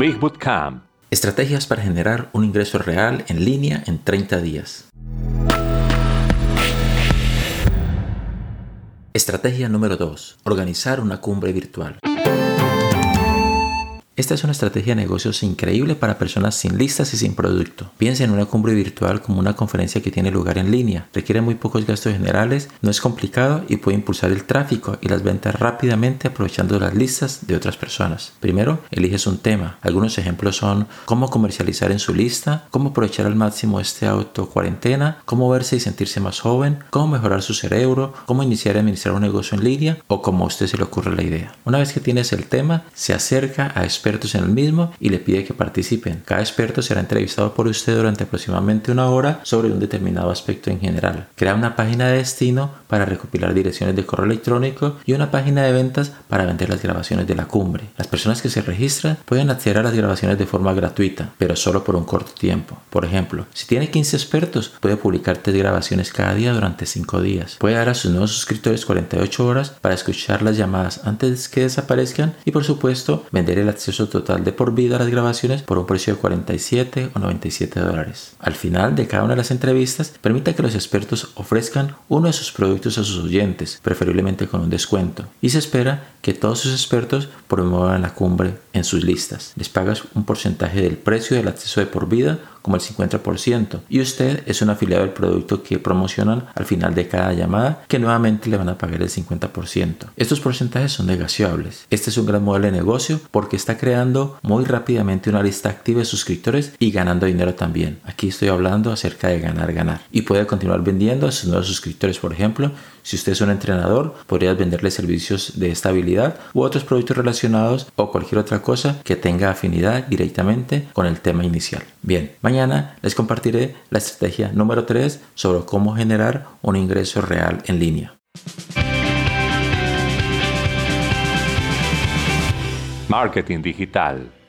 Big. Estrategias para generar un ingreso real en línea en 30 días. Estrategia número 2. Organizar una cumbre virtual. Esta es una estrategia de negocios increíble para personas sin listas y sin producto. Piensa en una cumbre virtual como una conferencia que tiene lugar en línea. Requiere muy pocos gastos generales, no es complicado y puede impulsar el tráfico y las ventas rápidamente aprovechando las listas de otras personas. Primero, eliges un tema. Algunos ejemplos son cómo comercializar en su lista, cómo aprovechar al máximo este auto cuarentena, cómo verse y sentirse más joven, cómo mejorar su cerebro, cómo iniciar y administrar un negocio en línea o como a usted se le ocurre la idea. Una vez que tienes el tema, se acerca a expertos en el mismo y le pide que participen. Cada experto será entrevistado por usted durante aproximadamente una hora sobre un determinado aspecto en general. Crea una página de destino para recopilar direcciones de correo electrónico y una página de ventas para vender las grabaciones de la cumbre. Las personas que se registran pueden acceder a las grabaciones de forma gratuita, pero solo por un corto tiempo. Por ejemplo, si tiene 15 expertos, puede publicar 3 grabaciones cada día durante 5 días. Puede dar a sus nuevos suscriptores 48 horas para escuchar las llamadas antes que desaparezcan y por supuesto vender el acceso total de por vida las grabaciones por un precio de 47 o 97 dólares. Al final de cada una de las entrevistas, permita que los expertos ofrezcan uno de sus productos a sus oyentes, preferiblemente con un descuento. Y se espera que todos sus expertos promuevan la cumbre en sus listas. Les pagas un porcentaje del precio del acceso de por vida como el 50% y usted es un afiliado del producto que promocionan al final de cada llamada que nuevamente le van a pagar el 50%. Estos porcentajes son negociables. Este es un gran modelo de negocio porque está creando muy rápidamente una lista activa de suscriptores y ganando dinero también. Aquí estoy hablando acerca de ganar, ganar. Y puede continuar vendiendo a sus nuevos suscriptores, por ejemplo, si usted es un entrenador, podrías venderle servicios de estabilidad u otros productos relacionados o cualquier otra cosa que tenga afinidad directamente con el tema inicial. Bien, mañana les compartiré la estrategia número 3 sobre cómo generar un ingreso real en línea. Marketing digital